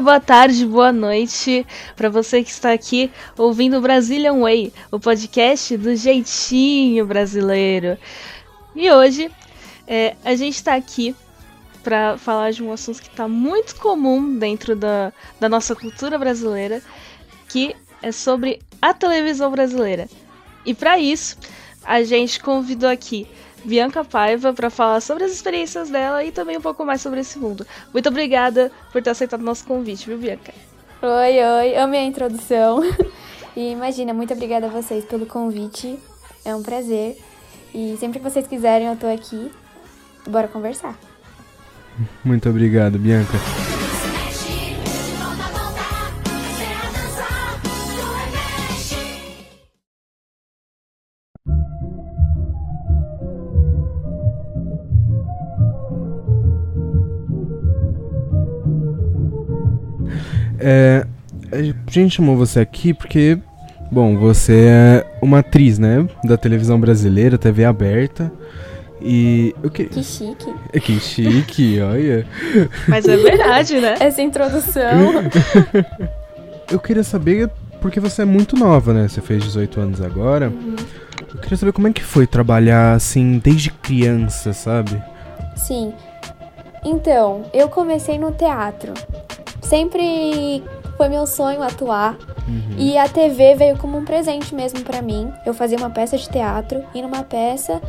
boa tarde, boa noite para você que está aqui ouvindo Brazilian Way, o podcast do jeitinho brasileiro. E hoje é, a gente está aqui para falar de um assunto que está muito comum dentro da, da nossa cultura brasileira, que é sobre a televisão brasileira. E para isso, a gente convidou aqui Bianca Paiva para falar sobre as experiências dela e também um pouco mais sobre esse mundo. Muito obrigada por ter aceitado o nosso convite, viu, Bianca? Oi, oi, amei a introdução. E imagina, muito obrigada a vocês pelo convite. É um prazer. E sempre que vocês quiserem, eu tô aqui. Bora conversar. Muito obrigado, Bianca. É, a gente chamou você aqui porque, bom, você é uma atriz, né? Da televisão brasileira, TV aberta. E o que? Que chique. É que chique, olha. Mas é verdade, né? Essa introdução. Eu queria saber, porque você é muito nova, né? Você fez 18 anos agora. Uhum. Eu queria saber como é que foi trabalhar assim desde criança, sabe? Sim. Então, eu comecei no teatro. Sempre foi meu sonho atuar. Uhum. E a TV veio como um presente mesmo pra mim. Eu fazia uma peça de teatro e numa peça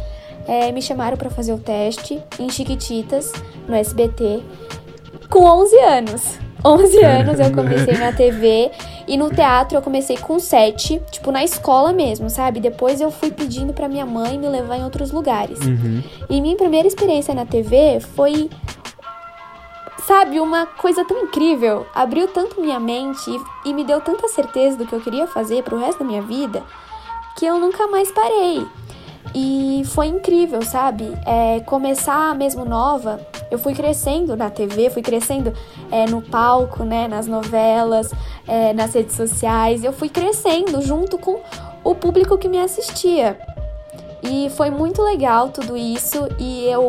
eh, me chamaram pra fazer o teste em Chiquititas, no SBT, com 11 anos. 11 anos eu comecei na TV e no teatro eu comecei com 7, tipo na escola mesmo, sabe? Depois eu fui pedindo pra minha mãe me levar em outros lugares. Uhum. E minha primeira experiência na TV foi, sabe, uma coisa tão incrível. Abriu tanto minha mente e, e me deu tanta certeza do que eu queria fazer pro resto da minha vida que eu nunca mais parei. E foi incrível, sabe? É, começar mesmo nova, eu fui crescendo na TV, fui crescendo é, no palco, né? Nas novelas, é, nas redes sociais. Eu fui crescendo junto com o público que me assistia. E foi muito legal tudo isso. E eu.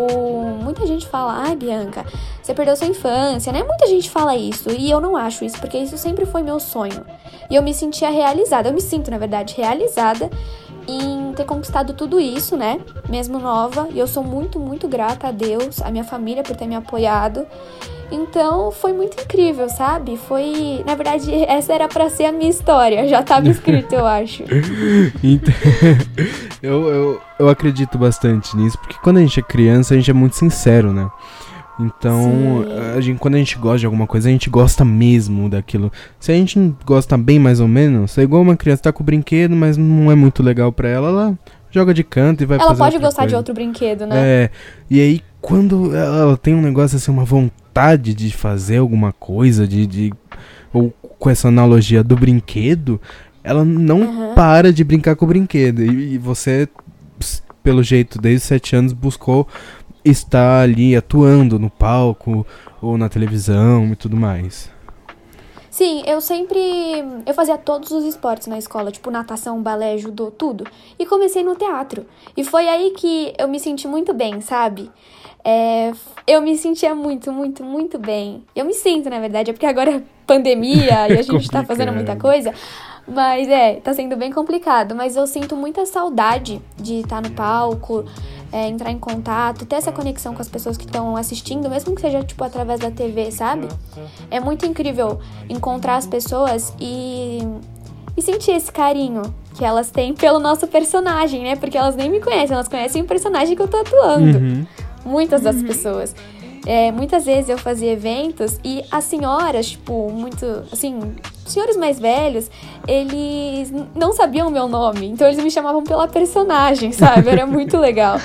Muita gente fala, ai, Bianca, você perdeu sua infância, né? Muita gente fala isso. E eu não acho isso, porque isso sempre foi meu sonho. E eu me sentia realizada. Eu me sinto, na verdade, realizada em ter conquistado tudo isso, né? Mesmo nova. E eu sou muito, muito grata a Deus, a minha família por ter me apoiado. Então foi muito incrível, sabe? Foi. Na verdade, essa era pra ser a minha história. Já tava escrito, eu acho. Então, eu, eu, eu acredito bastante nisso, porque quando a gente é criança, a gente é muito sincero, né? Então, a gente, quando a gente gosta de alguma coisa, a gente gosta mesmo daquilo. Se a gente gosta bem mais ou menos, é igual uma criança tá com o brinquedo, mas não é muito legal pra ela, ela joga de canto e vai Ela fazer pode outra gostar de coisa. outro brinquedo, né? É, e aí quando ela, ela tem um negócio assim, uma vontade de fazer alguma coisa, de, de ou com essa analogia do brinquedo, ela não Aham. para de brincar com o brinquedo. E, e você, pelo jeito, desde os sete anos, buscou estar ali atuando no palco ou na televisão e tudo mais. Sim, eu sempre. Eu fazia todos os esportes na escola, tipo natação, balé, judô, tudo. E comecei no teatro. E foi aí que eu me senti muito bem, sabe? É, eu me sentia muito, muito, muito bem. Eu me sinto, na verdade, é porque agora é pandemia e a gente tá fazendo muita coisa. Mas é, tá sendo bem complicado. Mas eu sinto muita saudade de estar no palco, é, entrar em contato, ter essa conexão com as pessoas que estão assistindo, mesmo que seja, tipo, através da TV, sabe? É muito incrível encontrar as pessoas e, e sentir esse carinho que elas têm pelo nosso personagem, né? Porque elas nem me conhecem, elas conhecem o personagem que eu tô atuando. Uhum. Muitas das pessoas. É, muitas vezes eu fazia eventos e as senhoras, tipo, muito, assim, senhores mais velhos, eles não sabiam o meu nome, então eles me chamavam pela personagem, sabe? Era muito legal.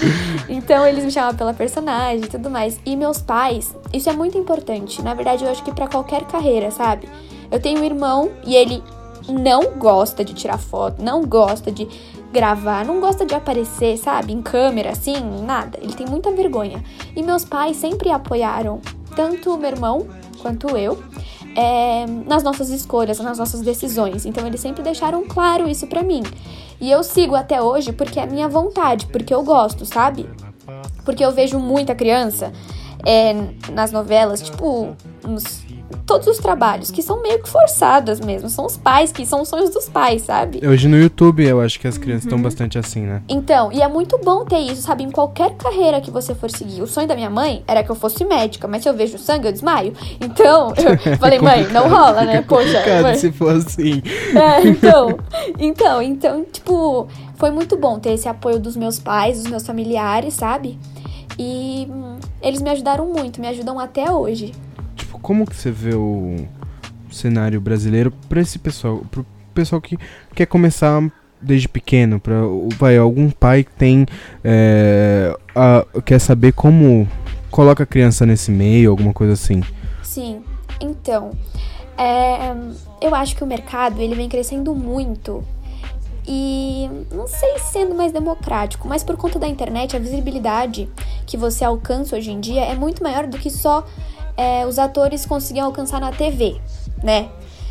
Então eles me chamavam pela personagem e tudo mais. E meus pais, isso é muito importante. Na verdade, eu acho que pra qualquer carreira, sabe? Eu tenho um irmão e ele não gosta de tirar foto, não gosta de gravar, não gosta de aparecer, sabe, em câmera, assim, nada. Ele tem muita vergonha. E meus pais sempre apoiaram, tanto o meu irmão quanto eu, é, nas nossas escolhas, nas nossas decisões. Então eles sempre deixaram claro isso pra mim. E eu sigo até hoje porque é minha vontade, porque eu gosto, sabe? Porque eu vejo muita criança é, nas novelas, tipo, nos todos os trabalhos, que são meio que forçadas mesmo. São os pais, que são os sonhos dos pais, sabe? Hoje no YouTube eu acho que as crianças estão uhum. bastante assim, né? Então, e é muito bom ter isso, sabe? Em qualquer carreira que você for seguir. O sonho da minha mãe era que eu fosse médica, mas se eu vejo sangue, eu desmaio. Então, eu falei, mãe, não rola, né? Poxa. Mãe. se for assim. É, então. Então, então, tipo, foi muito bom ter esse apoio dos meus pais, dos meus familiares, sabe? E hum, eles me ajudaram muito, me ajudam até hoje. Como que você vê o cenário brasileiro para esse pessoal, pro pessoal que quer começar desde pequeno, para vai algum pai que tem é, a, quer saber como coloca a criança nesse meio, alguma coisa assim. Sim. Então, é, eu acho que o mercado ele vem crescendo muito e não sei sendo mais democrático, mas por conta da internet, a visibilidade que você alcança hoje em dia é muito maior do que só é, os atores conseguem alcançar na TV, né?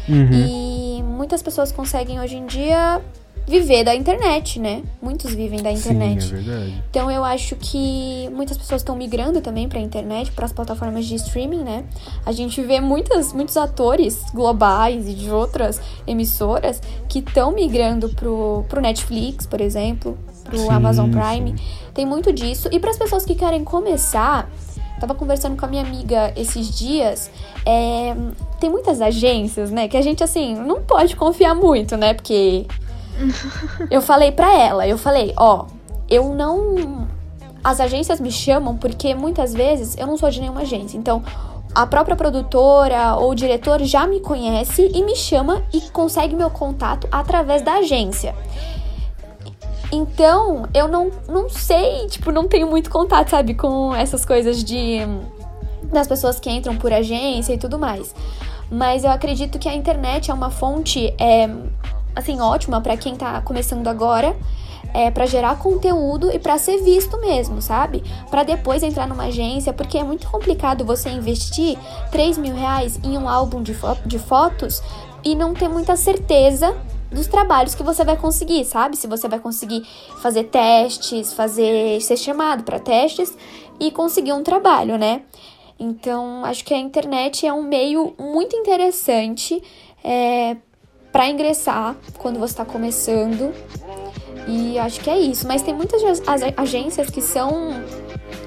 Uhum. E muitas pessoas conseguem hoje em dia viver da internet, né? Muitos vivem da internet. Sim, é verdade. Então eu acho que muitas pessoas estão migrando também para a internet, para as plataformas de streaming, né? A gente vê muitas, muitos atores globais e de outras emissoras que estão migrando pro, pro Netflix, por exemplo, pro sim, Amazon Prime. Sim. Tem muito disso. E para as pessoas que querem começar, tava conversando com a minha amiga esses dias. É, tem muitas agências, né? Que a gente, assim, não pode confiar muito, né? Porque eu falei pra ela, eu falei, ó, eu não. As agências me chamam porque muitas vezes eu não sou de nenhuma agência. Então, a própria produtora ou o diretor já me conhece e me chama e consegue meu contato através da agência. Então, eu não, não sei, tipo, não tenho muito contato, sabe, com essas coisas de. das pessoas que entram por agência e tudo mais. Mas eu acredito que a internet é uma fonte é, assim, ótima para quem tá começando agora. É, para gerar conteúdo e para ser visto mesmo, sabe? Para depois entrar numa agência, porque é muito complicado você investir 3 mil reais em um álbum de, fo de fotos e não ter muita certeza dos trabalhos que você vai conseguir, sabe? Se você vai conseguir fazer testes, fazer ser chamado para testes e conseguir um trabalho, né? Então, acho que a internet é um meio muito interessante é, para ingressar quando você está começando. E acho que é isso. Mas tem muitas agências que são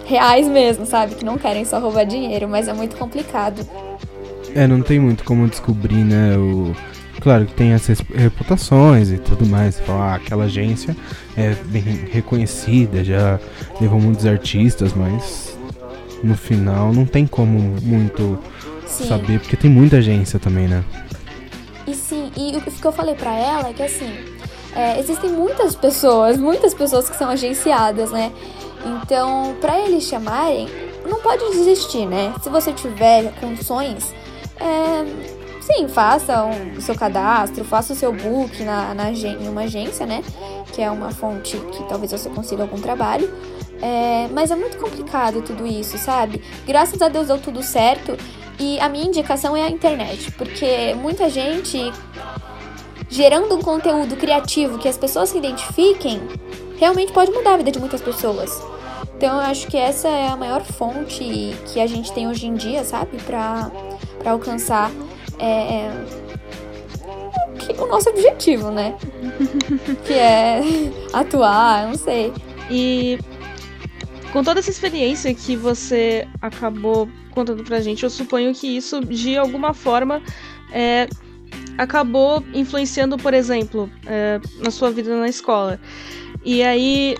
reais mesmo, sabe? Que não querem só roubar dinheiro, mas é muito complicado. É, não tem muito como descobrir, né? O... Claro que tem essas reputações e tudo mais. Ah, aquela agência é bem reconhecida, já levou muitos artistas, mas no final não tem como muito Sim. saber, porque tem muita agência também, né? E sim, e o que eu falei para ela é que assim, é, existem muitas pessoas, muitas pessoas que são agenciadas, né? Então, para eles chamarem, não pode desistir, né? Se você tiver condições, é, sim, faça o seu cadastro, faça o seu book na, na, em uma agência, né? Que é uma fonte que talvez você consiga algum trabalho. É, mas é muito complicado tudo isso, sabe? Graças a Deus deu tudo certo. E a minha indicação é a internet, porque muita gente gerando um conteúdo criativo que as pessoas se identifiquem, realmente pode mudar a vida de muitas pessoas. Então eu acho que essa é a maior fonte que a gente tem hoje em dia, sabe? Pra alcançar é, o nosso objetivo, né? que é atuar, não sei. E com toda essa experiência que você acabou contando pra gente, eu suponho que isso, de alguma forma, é, acabou influenciando, por exemplo, é, na sua vida na escola. E aí,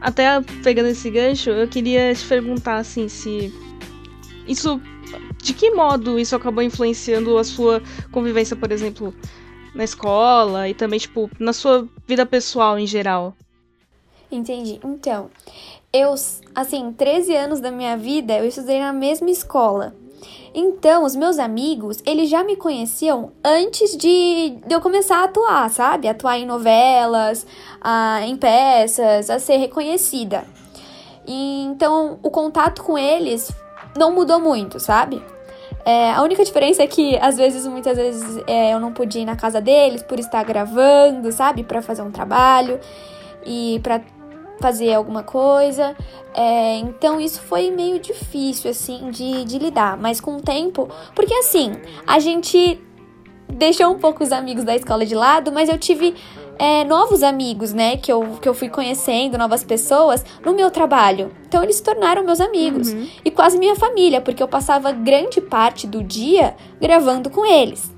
até pegando esse gancho, eu queria te perguntar, assim, se isso. De que modo isso acabou influenciando a sua convivência, por exemplo, na escola e também, tipo, na sua vida pessoal em geral? Entendi. Então, eu, assim, 13 anos da minha vida eu estudei na mesma escola. Então, os meus amigos, eles já me conheciam antes de, eu começar a atuar, sabe? Atuar em novelas, a, em peças, a ser reconhecida. E, então, o contato com eles não mudou muito, sabe? É, a única diferença é que, às vezes, muitas vezes, é, eu não podia ir na casa deles por estar gravando, sabe? Para fazer um trabalho e para fazer alguma coisa. É, então isso foi meio difícil, assim, de, de lidar. Mas com o tempo. Porque assim, a gente deixou um pouco os amigos da escola de lado, mas eu tive é, novos amigos, né? Que eu, que eu fui conhecendo, novas pessoas, no meu trabalho. Então eles se tornaram meus amigos. Uhum. E quase minha família, porque eu passava grande parte do dia gravando com eles.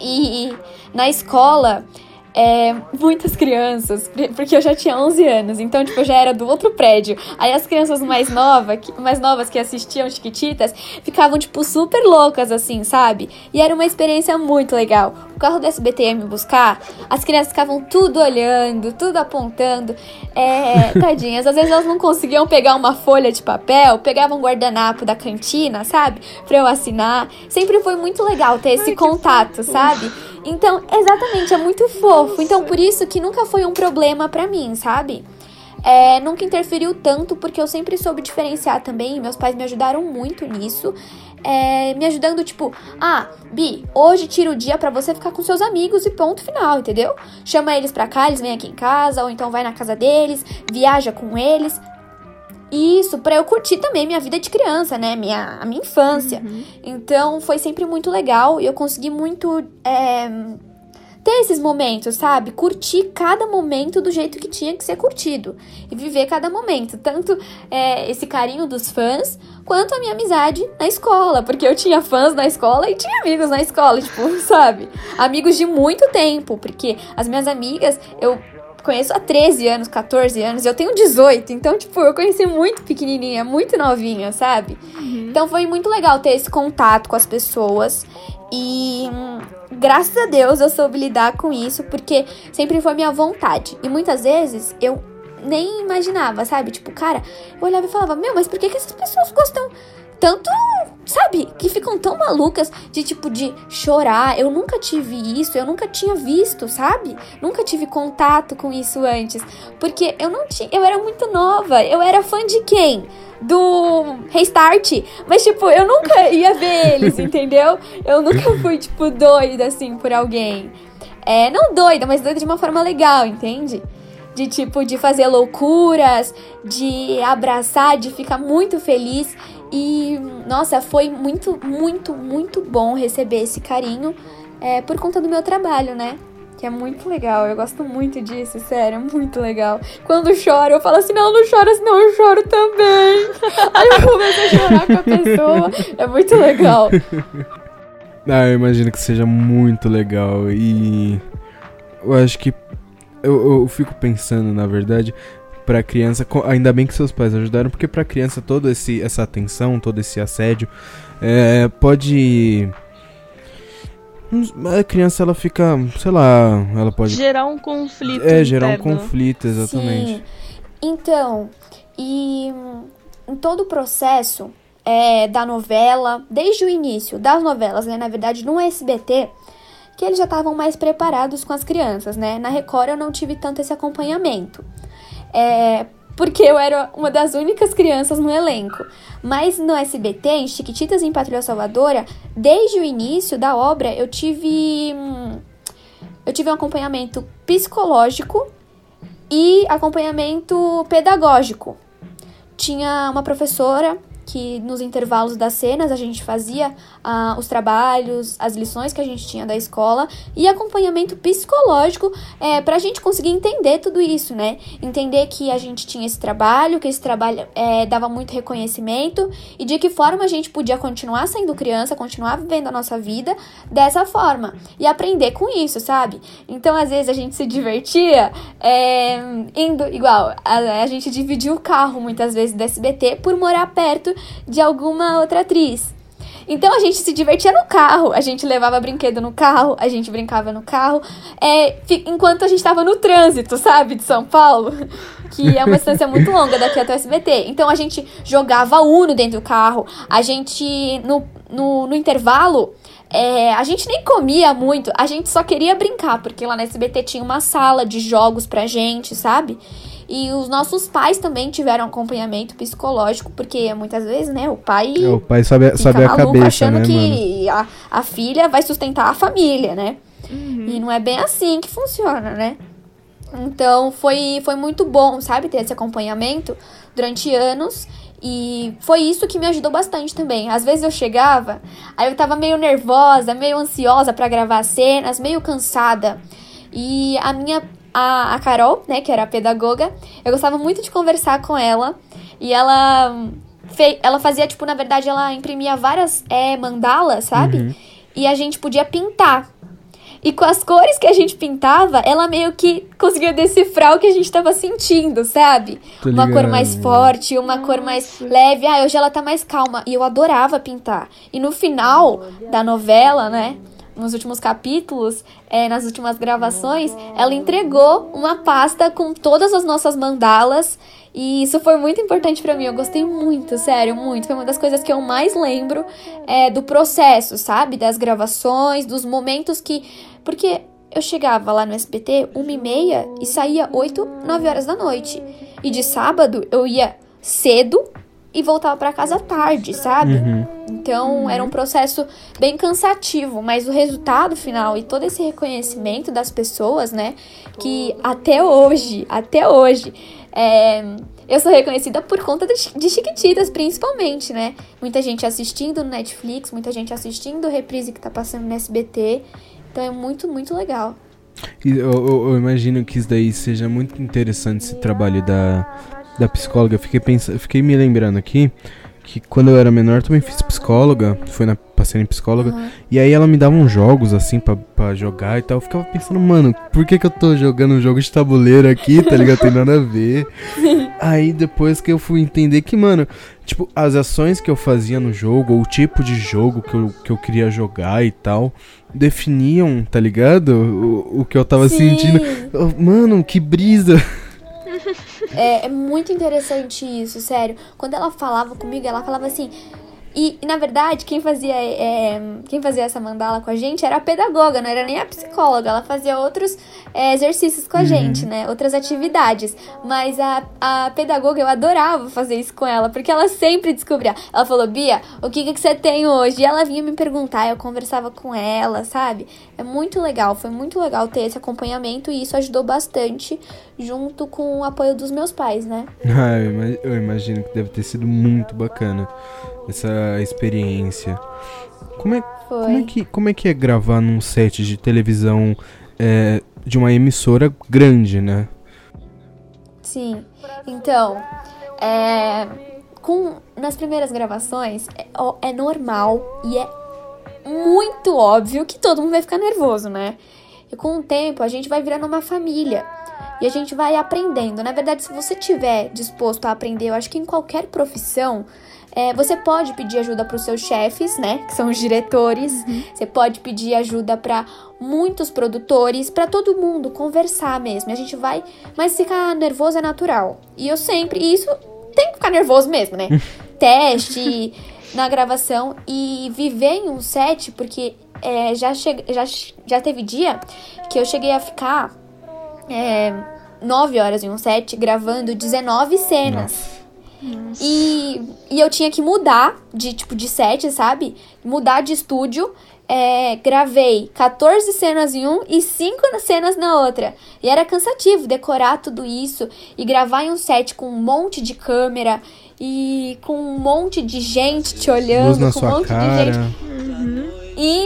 E na escola é, muitas crianças, porque eu já tinha 11 anos, então, tipo, eu já era do outro prédio. Aí as crianças mais, nova, mais novas que assistiam Chiquititas ficavam, tipo, super loucas, assim, sabe? E era uma experiência muito legal. O carro do SBT ia me buscar, as crianças ficavam tudo olhando, tudo apontando. É, tadinhas, às vezes elas não conseguiam pegar uma folha de papel, pegavam um guardanapo da cantina, sabe? Pra eu assinar. Sempre foi muito legal ter esse Ai, contato, sabe? Então, exatamente, é muito fofo. Então, por isso que nunca foi um problema para mim, sabe? É, nunca interferiu tanto, porque eu sempre soube diferenciar também. Meus pais me ajudaram muito nisso. É, me ajudando, tipo, ah, Bi, hoje tira o dia para você ficar com seus amigos e ponto final, entendeu? Chama eles pra cá, eles vêm aqui em casa, ou então vai na casa deles, viaja com eles. Isso, para eu curtir também minha vida de criança, né? Minha, a minha infância. Uhum. Então foi sempre muito legal e eu consegui muito é, ter esses momentos, sabe? Curtir cada momento do jeito que tinha que ser curtido. E viver cada momento. Tanto é, esse carinho dos fãs, quanto a minha amizade na escola. Porque eu tinha fãs na escola e tinha amigos na escola, tipo, sabe? Amigos de muito tempo. Porque as minhas amigas, eu conheço há 13 anos, 14 anos, eu tenho 18, então, tipo, eu conheci muito pequenininha, muito novinha, sabe? Uhum. Então foi muito legal ter esse contato com as pessoas e graças a Deus eu soube lidar com isso, porque sempre foi minha vontade. E muitas vezes eu nem imaginava, sabe? Tipo, cara, eu olhava e falava, meu, mas por que, que essas pessoas gostam tanto, sabe, que ficam tão malucas de tipo de chorar. Eu nunca tive isso, eu nunca tinha visto, sabe? Nunca tive contato com isso antes, porque eu não tinha, eu era muito nova. Eu era fã de quem? Do Restart, mas tipo, eu nunca ia ver eles, entendeu? Eu nunca fui tipo doida assim por alguém. É, não doida, mas doida de uma forma legal, entende? de tipo de fazer loucuras, de abraçar, de ficar muito feliz. E nossa, foi muito, muito, muito bom receber esse carinho é, por conta do meu trabalho, né? Que é muito legal, eu gosto muito disso, sério, é muito legal. Quando choro, eu falo assim: não, não chora, senão eu choro também. Aí eu começo a chorar com a pessoa, é muito legal. Ah, eu imagino que seja muito legal e eu acho que eu, eu fico pensando, na verdade, pra criança, ainda bem que seus pais ajudaram, porque pra criança toda esse, essa atenção, todo esse assédio, é, pode... A criança, ela fica, sei lá, ela pode... Gerar um conflito É, gerar um conflito, exatamente. Sim. Então, e em todo o processo é, da novela, desde o início das novelas, né, na verdade, no SBT, que eles já estavam mais preparados com as crianças, né? Na Record eu não tive tanto esse acompanhamento. É, porque eu era uma das únicas crianças no elenco. Mas no SBT, em Chiquititas em Patrulha Salvadora, desde o início da obra, eu tive eu tive um acompanhamento psicológico e acompanhamento pedagógico. Tinha uma professora que nos intervalos das cenas a gente fazia ah, os trabalhos, as lições que a gente tinha da escola e acompanhamento psicológico é, para a gente conseguir entender tudo isso, né? Entender que a gente tinha esse trabalho, que esse trabalho é, dava muito reconhecimento e de que forma a gente podia continuar sendo criança, continuar vivendo a nossa vida dessa forma e aprender com isso, sabe? Então, às vezes a gente se divertia é, indo igual, a, a gente dividiu o carro muitas vezes do SBT por morar perto de alguma outra atriz. Então a gente se divertia no carro, a gente levava brinquedo no carro, a gente brincava no carro, é, enquanto a gente estava no trânsito, sabe, de São Paulo, que é uma distância muito longa daqui até o SBT. Então a gente jogava Uno dentro do carro, a gente, no, no, no intervalo, é, a gente nem comia muito, a gente só queria brincar, porque lá na SBT tinha uma sala de jogos pra gente, sabe? E os nossos pais também tiveram acompanhamento psicológico, porque muitas vezes, né, o pai. É, o pai sabe, sabe a cabeça, achando né, que a, a filha vai sustentar a família, né? Uhum. E não é bem assim que funciona, né? Então foi, foi muito bom, sabe, ter esse acompanhamento durante anos. E foi isso que me ajudou bastante também. Às vezes eu chegava, aí eu tava meio nervosa, meio ansiosa para gravar cenas, meio cansada. E a minha a, a Carol, né, que era a pedagoga, eu gostava muito de conversar com ela. E ela fe, ela fazia, tipo, na verdade, ela imprimia várias é, mandalas, sabe? Uhum. E a gente podia pintar. E com as cores que a gente pintava, ela meio que conseguia decifrar o que a gente tava sentindo, sabe? uma cor mais forte, uma Nossa. cor mais leve. Ah, hoje ela tá mais calma. E eu adorava pintar. E no final da novela, né? Nos últimos capítulos, é, nas últimas gravações, ela entregou uma pasta com todas as nossas mandalas. E isso foi muito importante para mim. Eu gostei muito, sério, muito. Foi uma das coisas que eu mais lembro é, do processo, sabe? Das gravações, dos momentos que. Porque eu chegava lá no SBT uma e meia e saía oito, nove horas da noite. E de sábado eu ia cedo e voltava para casa tarde, sabe? Uhum. Então era um processo bem cansativo, mas o resultado final e todo esse reconhecimento das pessoas, né? Que até hoje, até hoje, é, eu sou reconhecida por conta de, Chiquititas, principalmente, né? Muita gente assistindo no Netflix, muita gente assistindo o reprise que tá passando no SBT. Então é muito, muito legal. Eu, eu, eu, imagino que isso daí seja muito interessante esse trabalho da, da psicóloga, eu fiquei, pensando, fiquei me lembrando aqui que quando eu era menor também fiz psicóloga, foi na passei em psicóloga, uhum. e aí ela me dava uns jogos assim pra, jogar e tal. Eu ficava pensando, mano, por que que eu tô jogando um jogo de tabuleiro aqui, tá ligado? Tem nada a ver. aí depois que eu fui entender que, mano, tipo, as ações que eu fazia no jogo, ou o tipo de jogo que eu, que eu queria jogar e tal, definiam, tá ligado? O, o que eu tava Sim. sentindo. Mano, que brisa. É, é muito interessante isso, sério. Quando ela falava comigo, ela falava assim: e, na verdade, quem fazia, é, quem fazia essa mandala com a gente era a pedagoga, não era nem a psicóloga. Ela fazia outros é, exercícios com a uhum. gente, né? Outras atividades. Mas a, a pedagoga, eu adorava fazer isso com ela, porque ela sempre descobria. Ela falou, Bia, o que, que você tem hoje? E ela vinha me perguntar, eu conversava com ela, sabe? É muito legal, foi muito legal ter esse acompanhamento e isso ajudou bastante junto com o apoio dos meus pais, né? Ah, eu imagino que deve ter sido muito bacana essa experiência. Como é, como é, que, como é que é gravar num set de televisão é, de uma emissora grande, né? Sim. Então, é, com, nas primeiras gravações, é, é normal e é muito óbvio que todo mundo vai ficar nervoso, né? E com o tempo a gente vai virando uma família e a gente vai aprendendo. Na verdade, se você tiver disposto a aprender, eu acho que em qualquer profissão, é, você pode pedir ajuda para os seus chefes, né? Que são os diretores. Uhum. Você pode pedir ajuda para muitos produtores, para todo mundo conversar mesmo. A gente vai, mas ficar nervoso é natural. E eu sempre, e isso tem que ficar nervoso mesmo, né? Teste na gravação e viver em um set, porque é, já, che já, já teve dia que eu cheguei a ficar é, 9 horas em um set gravando 19 cenas. Nossa. E, e eu tinha que mudar de tipo de set, sabe? Mudar de estúdio. É, gravei 14 cenas em um e 5 cenas na outra. E era cansativo decorar tudo isso e gravar em um set com um monte de câmera e com um monte de gente te olhando, com um monte cara. de gente. Uhum.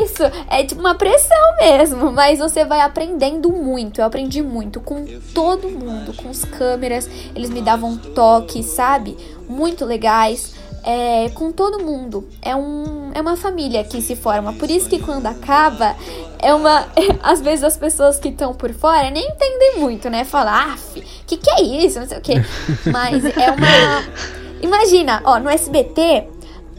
Isso, é tipo uma pressão mesmo, mas você vai aprendendo muito. Eu aprendi muito com todo mundo, com as câmeras, eles me davam toques, sabe? Muito legais. É, com todo mundo. É, um, é uma família que se forma. Por isso que quando acaba, é uma. Às vezes as pessoas que estão por fora nem entendem muito, né? Falar, af, que que é isso? Não sei o quê. Mas é uma. Imagina, ó, no SBT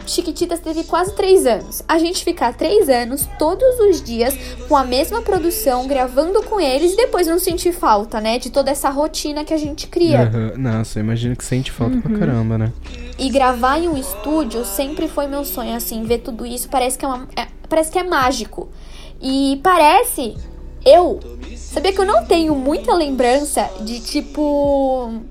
Chiquititas teve quase três anos. A gente ficar três anos todos os dias com a mesma produção, gravando com eles e depois não sentir falta, né? De toda essa rotina que a gente cria. Uhum. Nossa, imagina que sente falta uhum. pra caramba, né? E gravar em um estúdio sempre foi meu sonho, assim, ver tudo isso parece que é, uma, é, parece que é mágico. E parece. Eu. Sabia que eu não tenho muita lembrança de tipo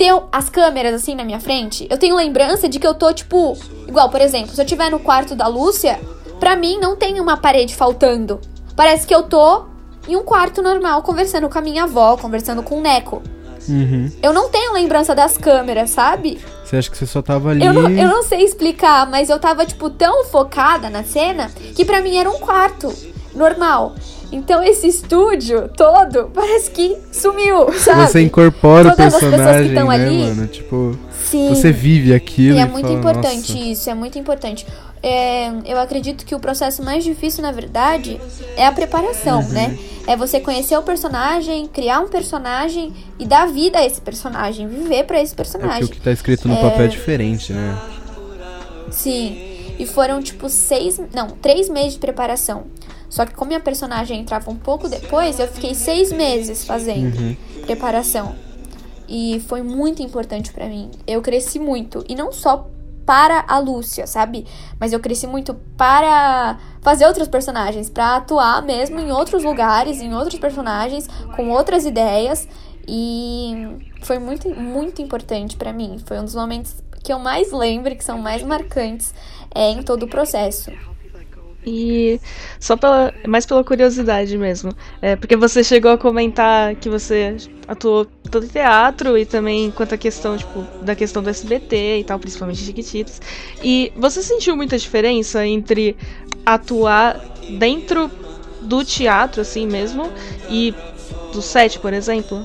ter as câmeras assim na minha frente, eu tenho lembrança de que eu tô, tipo, igual, por exemplo, se eu estiver no quarto da Lúcia, pra mim não tem uma parede faltando. Parece que eu tô em um quarto normal, conversando com a minha avó, conversando com o Neco. Uhum. Eu não tenho lembrança das câmeras, sabe? Você acha que você só tava ali. Eu não, eu não sei explicar, mas eu tava, tipo, tão focada na cena que pra mim era um quarto normal. Então esse estúdio todo parece que sumiu, sabe? Você incorpora Todas o as pessoas que personagem, estão né, ali- mano? Tipo, Sim. você vive aquilo. E é e muito fala, importante "Nossa". isso, é muito importante. É, eu acredito que o processo mais difícil, na verdade, é a preparação, Uhum. né? É você conhecer o personagem, criar um personagem e dar vida a esse personagem, viver pra esse É personagem. o que tá escrito no papel é diferente, né? Sim. E foram tipo seis. Não, três meses de preparação. Só que como minha personagem entrava um pouco depois, eu fiquei seis meses fazendo Uhum. preparação. E foi muito importante pra mim. Eu cresci muito. E não só para a Lúcia, sabe? Mas eu cresci muito para fazer outros personagens, pra atuar mesmo em outros lugares, em outros personagens, com outras ideias. E foi muito, muito importante pra mim. Foi um dos momentos que eu mais lembro, que são mais marcantes é, em todo o processo. E só pela, mais pela curiosidade mesmo, é, porque você chegou a comentar que você atuou tanto em teatro e também quanto à questão, tipo, da questão do SBT e tal, principalmente Chiquititas. E você sentiu muita diferença entre atuar dentro do teatro, assim mesmo, e do set, por exemplo?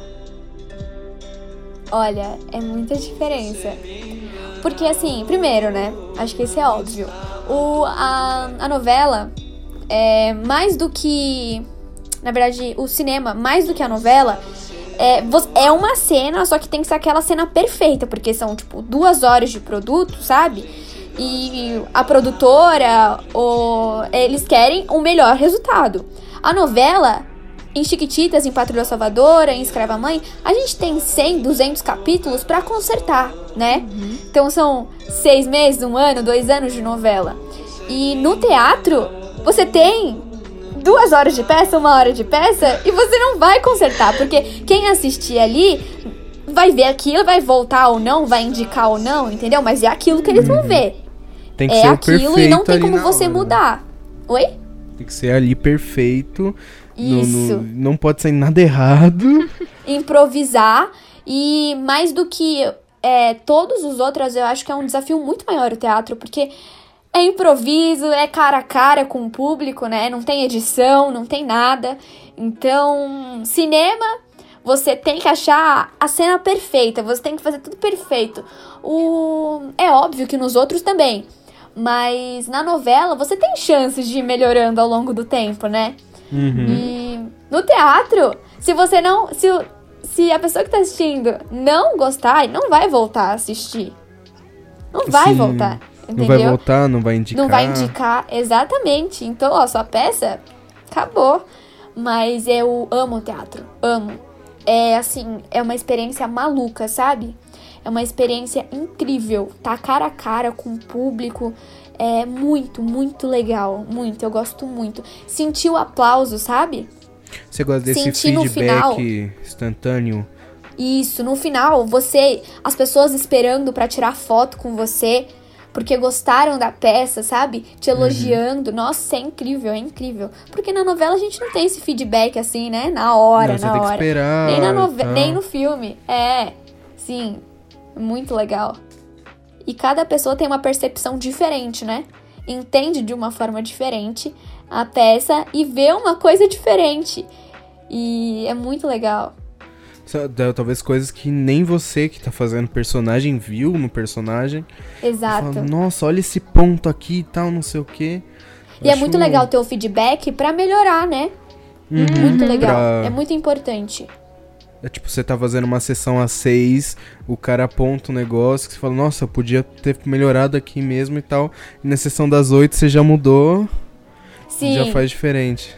Olha, é muita diferença. Porque, assim, primeiro, né? Acho que isso é óbvio. O, a, a novela é mais do que. Na verdade, o cinema, mais do que a novela, é, é uma cena, só que tem que ser aquela cena perfeita, porque são, tipo, duas horas de produto, sabe? E a produtora, o, eles querem o melhor resultado. A novela em Chiquititas, em Patrulha Salvadora, em Escrava Mãe, a gente tem 100, 200 capítulos pra consertar, né? Então são seis meses, um ano, dois anos de novela. E no teatro, você tem duas horas de peça, uma hora de peça, e você não vai consertar, porque quem assistir ali vai ver aquilo, vai voltar ou não, vai indicar ou não, entendeu? Mas é aquilo que eles vão ver. Tem que É ser aquilo e não tem como você hora, mudar. Oi? Tem que ser ali perfeito. No- Isso. no- não pode sair nada errado. improvisar e mais do que é, todos os outros, eu acho que é um desafio muito maior o teatro, porque é improviso, é cara a cara com o público, né? Não tem edição, não tem nada. Então, cinema, você tem que achar a cena perfeita, você tem que fazer tudo perfeito. O... É óbvio que nos outros também. Mas na novela você tem chances de ir melhorando ao longo do tempo, né? Uhum. E no teatro, se você não. Se, se a pessoa que tá assistindo não gostar, não vai voltar a assistir. Não vai Sim, voltar. Não Entendeu? vai voltar, não vai indicar. Não vai indicar, exatamente. Então, ó, sua peça acabou. Mas eu amo o teatro, amo. É assim, é uma experiência maluca, sabe? É uma experiência incrível. Tá cara a cara com o público. É muito, muito legal. Muito, eu gosto muito. Sentir o aplauso, sabe? Você gosta desse Senti feedback final. instantâneo? Isso, no final, você, as pessoas esperando pra tirar foto com você, porque gostaram da peça, sabe? Te Uhum. elogiando. Nossa, é incrível, é incrível. Porque na novela a gente não tem esse feedback assim, né? Na hora, Não, na tem que hora. esperar. nem, na nove... tal. nem no filme. É, sim, muito legal. E cada pessoa tem uma percepção diferente, né? Entende de uma forma diferente a peça e vê uma coisa diferente. E é muito legal. Só- da- Talvez coisas que nem você que tá fazendo personagem viu no personagem. Exato. Fala, Nossa, olha esse ponto aqui e tal, não sei o quê. E é muito legal ter o feedback pra melhorar, né? Uhum, Muito legal. pra- É muito importante. É tipo, você tá fazendo uma sessão a seis, o cara aponta um negócio que você fala, nossa, podia ter melhorado aqui mesmo e tal. E na sessão das oito você já mudou, Sim. já faz diferente.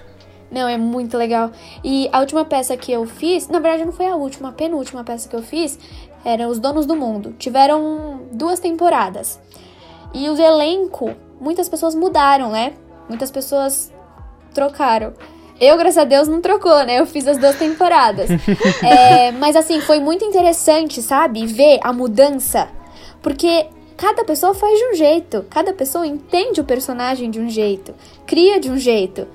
Não, é muito legal. E a última peça que eu fiz, na verdade não foi a última, a penúltima peça que eu fiz, era Os Donos do Mundo. Tiveram duas temporadas. E o elenco, muitas pessoas mudaram, né? Muitas pessoas trocaram. Eu, graças a Deus, não trocou, né? Eu fiz as duas temporadas. É, mas assim, foi muito interessante, sabe? Ver a mudança. Porque cada pessoa faz de um jeito. Cada pessoa entende o personagem de um jeito. Cria de um jeito.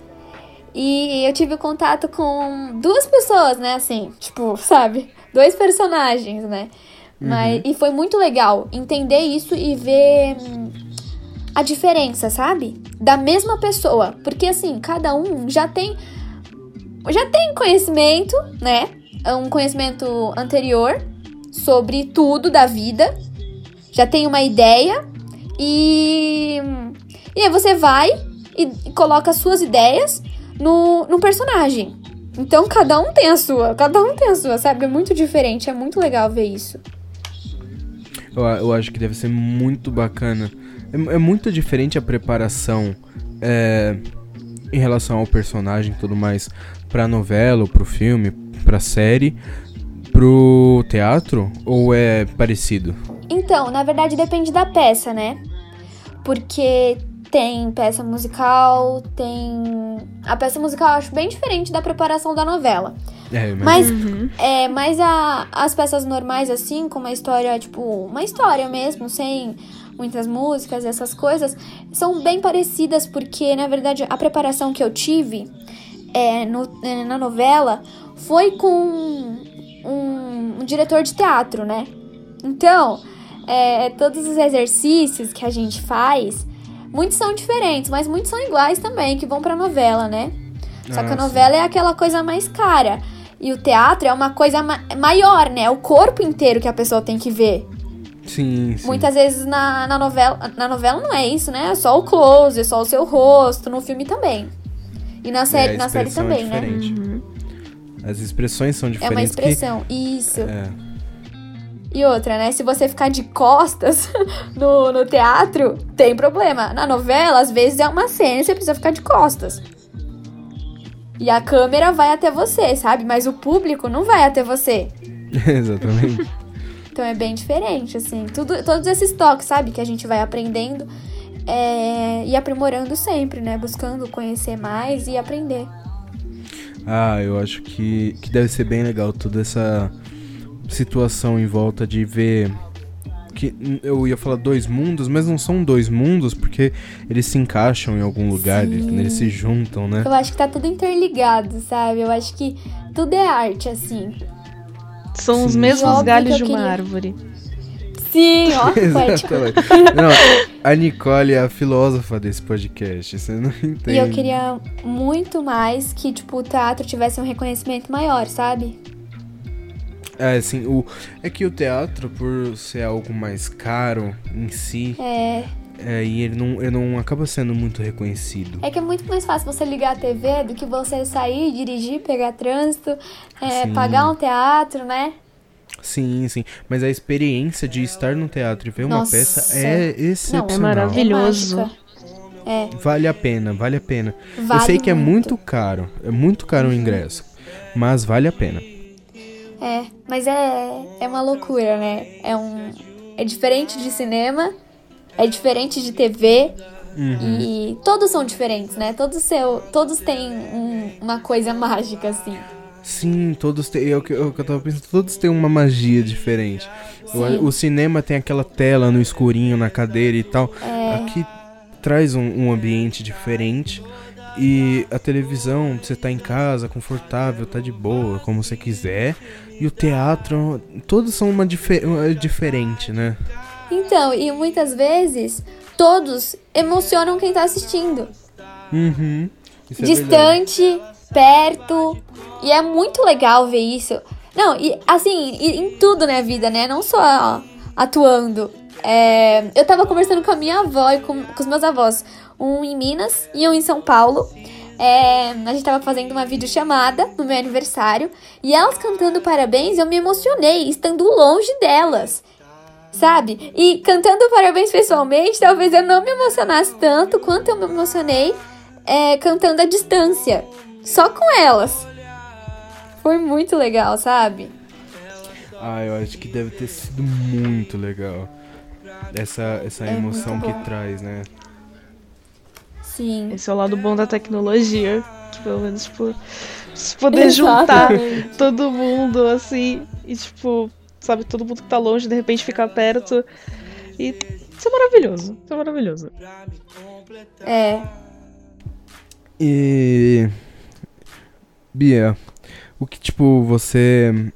E eu tive contato com duas pessoas, né? Assim, tipo, sabe? Dois personagens, né? Mas, E foi muito legal entender isso e ver hum, a diferença, sabe? Da mesma pessoa. Porque assim, cada um já tem. Já tem conhecimento, né? Um conhecimento anterior sobre tudo da vida. Já tem uma ideia. E. E aí você vai e, coloca suas ideias no, no personagem. Então cada um tem a sua, cada um tem a sua, sabe? É muito diferente, é muito legal ver isso. Eu, eu acho que deve ser muito bacana. É, é muito diferente a preparação é, em relação ao personagem e tudo mais pra novela, ou pro filme, pra série, pro teatro? Ou é parecido? Então, na verdade depende da peça, né? Porque tem peça musical, tem. A peça musical eu acho bem diferente da preparação da novela. É, Mas, é, mas a, as peças normais, assim, com uma história, tipo, uma história mesmo, sem muitas músicas essas coisas, são bem parecidas, porque, na verdade, a preparação que eu tive é, no, é, na novela foi com um, um diretor de teatro, né? Então, é, todos os exercícios que a gente faz, muitos são diferentes, mas muitos são iguais também, que vão pra novela, né? Só Ah, que a sim. novela é aquela coisa mais cara. E o teatro é uma coisa ma- maior, né? É o corpo inteiro que a pessoa tem que ver. Sim, sim. Muitas vezes na, na novela. Na novela não é isso, né? É só o close, é só o seu rosto, no filme também. E na série, É, na série é também, né? diferente. As expressões são É diferentes. uma expressão. Isso. Que, é. E outra, né? Se você ficar de costas no, no teatro, tem problema. Na novela, às vezes é uma cena e você precisa ficar de costas. E a câmera vai até você, sabe? Mas o público não vai até você. Exatamente. Então é bem diferente, assim. Tudo, todos esses toques, sabe? Que a gente vai aprendendo é, e aprimorando sempre, né? Buscando conhecer mais e aprender. Ah, eu acho que, que deve ser bem legal toda essa situação em volta de ver. Que hum, eu ia falar dois mundos, mas não são dois mundos porque eles se encaixam em algum lugar, eles, eles se juntam, né? Eu acho que tá tudo interligado, sabe? Eu acho que tudo é arte, assim. São os Sim. mesmos Óbvio galhos que de uma queria- árvore. Sim, ó. Exatamente. Não, a Nicole é a filósofa desse podcast, você não entende. E eu queria muito mais que, tipo, o teatro tivesse um reconhecimento maior, sabe? É, assim, o, é que o teatro, por ser algo mais caro em si, É, é, e ele não, ele não acaba sendo muito reconhecido. é que é muito mais fácil você ligar a TV do que você sair, dirigir, pegar trânsito, é, pagar um teatro, né? Sim, sim. Mas a experiência de estar no teatro e ver uma Nossa. peça é excepcional. É maravilhoso. É. É, Vale a pena, vale a pena. vale eu sei que é muito caro, é muito caro o ingresso, mas vale a pena. É, mas é, é uma loucura, né? É um. É diferente de cinema, é diferente de TV. Uhum. E todos são diferentes, né? Todos, seu, todos têm um- uma coisa mágica, assim. Sim, todos têm. É o que, é que eu tava pensando, todos têm uma magia diferente. O, o cinema tem aquela tela no escurinho, na cadeira e tal. É. Aqui traz um, um ambiente diferente. E a televisão, você tá em casa, confortável, tá de boa, como você quiser. E o teatro, todos são uma, dife uma diferente, né? Então, e muitas vezes, todos emocionam quem tá assistindo. Uhum. É verdade. Distante, perto. E é muito legal ver isso. Não, e assim, e- em tudo na vida, né? Não só atuando. É, eu tava conversando com a minha avó e com, com os meus avós. Um em Minas e um em São Paulo. É, a gente tava fazendo uma videochamada no meu aniversário. E elas cantando parabéns, eu me emocionei, estando longe delas. Sabe? E cantando parabéns pessoalmente, talvez eu não me emocionasse tanto quanto eu me emocionei é, cantando à distância. Só com elas. Foi muito legal, sabe? Ah, eu acho que deve ter sido muito legal. Essa, essa É emoção que traz, né? Sim. Esse é o lado bom da tecnologia. Que pelo menos, tipo, se poder juntar Exatamente. todo mundo, assim, e tipo, sabe, todo mundo que tá longe, de repente ficar perto. E isso é maravilhoso. Isso é maravilhoso. É. E Bia, o que, tipo, você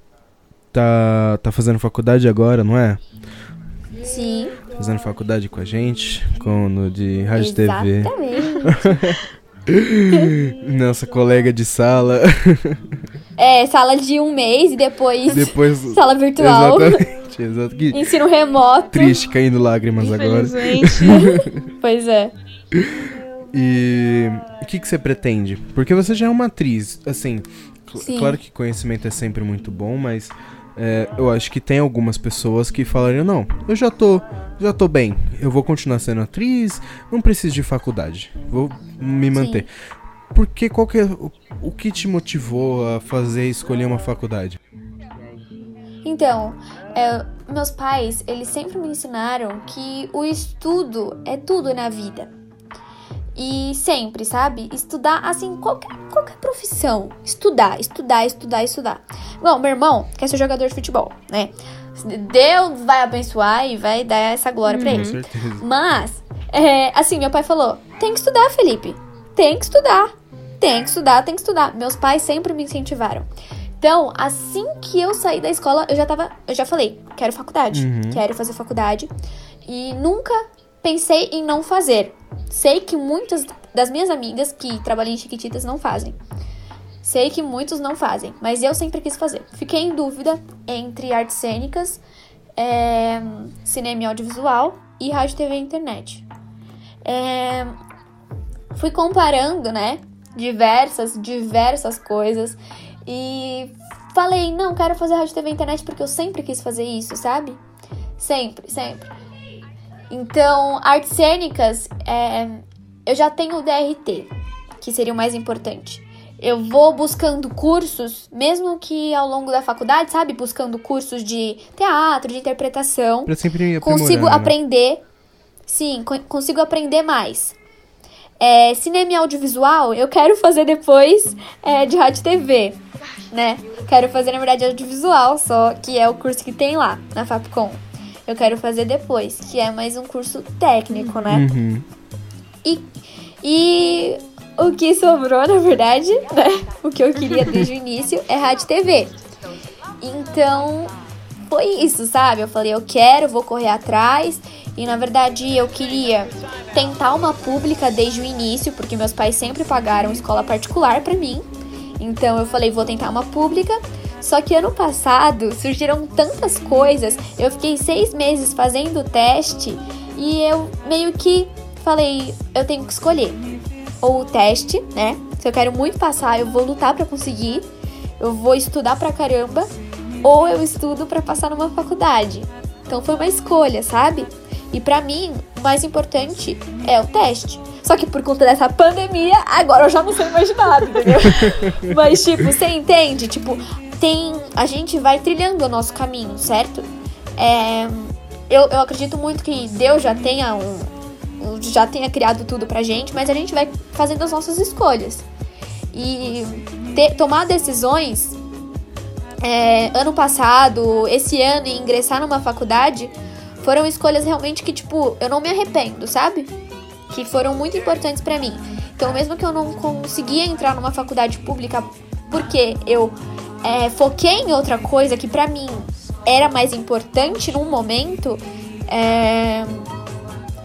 tá, tá fazendo faculdade agora, não é? Sim. Fazendo faculdade com a gente, com no de rádio e TV. Exatamente. Nossa colega de sala. é, sala de um mês e depois, Depois. sala virtual. Exatamente, exato. Que Ensino remoto. triste, caindo lágrimas agora. Infelizmente. Pois é. E o que, que você pretende? Porque você já é uma atriz, assim, cl- Sim. claro que conhecimento é sempre muito bom, mas é, eu acho que tem algumas pessoas que falariam, não, eu já tô, já tô bem, eu vou continuar sendo atriz, não preciso de faculdade, vou me manter. Porque qual que é, o, o que te motivou a fazer, escolher uma faculdade? Então, é, meus pais, eles sempre me ensinaram que o estudo é tudo na vida. E sempre, sabe? Estudar, assim, qualquer, qualquer profissão. Estudar, estudar, estudar, estudar. Bom, meu irmão quer ser jogador de futebol, né? Deus vai abençoar e vai dar essa glória pra Com ele. certeza. Mas, é, assim, meu pai falou: tem que estudar, Felipe. Tem que estudar. Tem que estudar, tem que estudar. Meus pais sempre me incentivaram. Então, assim que eu saí da escola, eu já tava. Eu já falei, quero faculdade. Uhum. Quero fazer faculdade. E nunca pensei em não fazer. Sei que muitas das minhas amigas que trabalham em Chiquititas não fazem. Sei que muitos não fazem, mas eu sempre quis fazer. Fiquei em dúvida entre artes cênicas, é, cinema e audiovisual e rádio, TV e internet. É, fui comparando, né, diversas, diversas coisas e falei, não, quero fazer rádio, TV internet porque eu sempre quis fazer isso, sabe? Sempre, sempre. Então, artes cênicas, é, eu já tenho o DRT, que seria o mais importante. Eu vou buscando cursos, mesmo que ao longo da faculdade, sabe? Buscando cursos de teatro, de interpretação. Pra sempre Consigo né? aprender. Sim, co- consigo aprender mais. É, cinema e audiovisual, eu quero fazer depois é, de rádio e TV, né? Quero fazer, na verdade, audiovisual, só que é o curso que tem lá, na Fapcom. Eu quero fazer depois, que é mais um curso técnico, né? Uhum. E, e o que sobrou, na verdade, né? O que eu queria desde o início é rádio e TV. Então, foi isso, sabe? Eu falei, eu quero, vou correr atrás. E na verdade, eu queria tentar uma pública desde o início, porque meus pais sempre pagaram escola particular pra mim. Então eu falei, vou tentar uma pública. Só que ano passado surgiram tantas coisas, eu fiquei seis meses fazendo o teste e eu meio que falei, eu tenho que escolher. Ou o teste, né? Se eu quero muito passar, eu vou lutar pra conseguir. Eu vou estudar pra caramba. Ou eu estudo pra passar numa faculdade. Então foi uma escolha, sabe? E pra mim, o mais importante é o teste. Só que por conta dessa pandemia, agora eu já não sei mais de nada, entendeu? Mas, tipo, você entende? Tipo, tem. A gente vai trilhando o nosso caminho, certo? É, eu, eu acredito muito que Deus já tenha um, um- já tenha criado tudo pra gente, mas a gente vai fazendo as nossas escolhas. E ter- tomar decisões é, ano passado, esse ano, e ingressar numa faculdade, foram escolhas realmente que, tipo, eu não me arrependo, sabe? Que foram muito importantes pra mim. Então, mesmo que eu não conseguia entrar numa faculdade pública porque eu é, foquei em outra coisa que pra mim era mais importante num momento, é,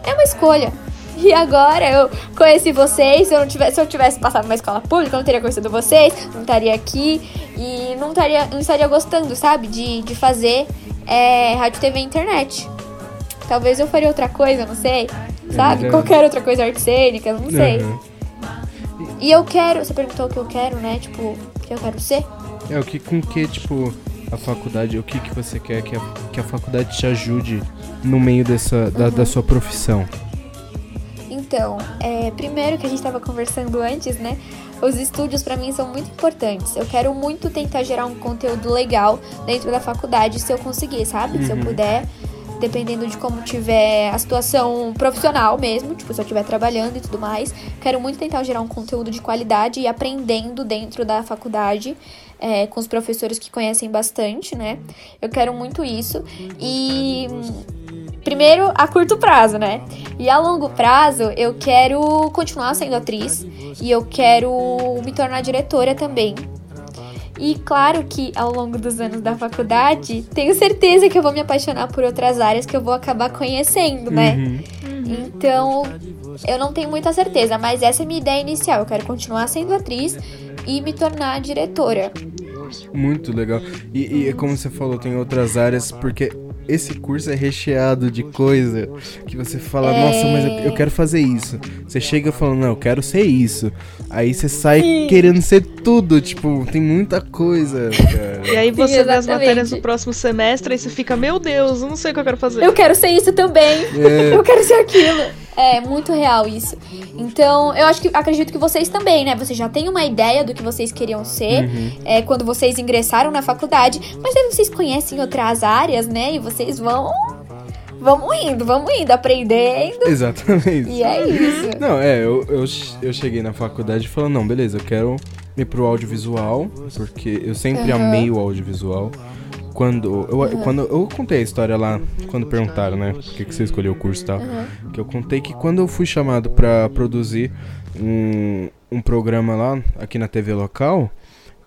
é uma escolha. E agora eu conheci vocês. Se eu, não tivesse, se eu tivesse passado numa escola pública, eu não teria conhecido vocês, não estaria aqui e não estaria, não estaria gostando, sabe? De, de fazer é, rádio, TV e internet. Talvez eu faria outra coisa, não sei. Sabe? verdade. Qualquer outra coisa arte cênica, não sei. Uhum. E eu quero, você perguntou o que eu quero, né? Tipo, o que eu quero ser? É, o que com que, tipo, a faculdade, o que que você quer que a, que a faculdade te ajude no meio dessa, da, da sua profissão? Então, é, primeiro que a gente tava conversando antes, né? Os estúdios pra mim são muito importantes. Eu quero muito tentar gerar um conteúdo legal dentro da faculdade, se eu conseguir, sabe? Se eu puder, dependendo de como tiver a situação profissional mesmo, tipo, se eu estiver trabalhando e tudo mais. Quero muito tentar gerar um conteúdo de qualidade e aprendendo dentro da faculdade. é, com os professores que conhecem bastante, né? Eu quero muito isso. E Primeiro, a curto prazo, né? E a longo prazo, eu quero continuar sendo atriz e eu quero me tornar diretora também. E claro que ao longo dos anos da faculdade, tenho certeza que eu vou me apaixonar por outras áreas que eu vou acabar conhecendo, né? Uhum. Então, eu não tenho muita certeza, mas essa é a minha ideia inicial. Eu quero continuar sendo atriz e me tornar diretora. Muito legal. E, e como você falou, tem outras áreas, porque esse curso é recheado de coisa que você fala, É. nossa, mas eu, quero fazer isso. Você chega falando, não, eu quero ser isso. Aí você sai Sim. querendo ser tudo, tipo, tem muita coisa, cara. E aí Sim, você vê as matérias do próximo semestre e você fica, meu Deus, eu não sei o que eu quero fazer. Eu quero ser isso também. É. Eu quero ser aquilo. É muito real isso. Então, eu acho que acredito que vocês também, né? Vocês já têm uma ideia do que vocês queriam ser é, quando vocês ingressaram na faculdade, mas aí vocês conhecem outras áreas, né? E vocês vão. Vamos indo, vamos indo, aprendendo. Exatamente. E é isso. Não, é, eu, eu, eu cheguei na faculdade falando, não, beleza, eu quero ir pro audiovisual, porque eu sempre Aham. amei o audiovisual. Quando eu, quando eu contei a história lá, quando perguntaram, né, por que, que você escolheu o curso e tal, que eu contei que quando eu fui chamado pra produzir um, um programa lá, aqui na TV local,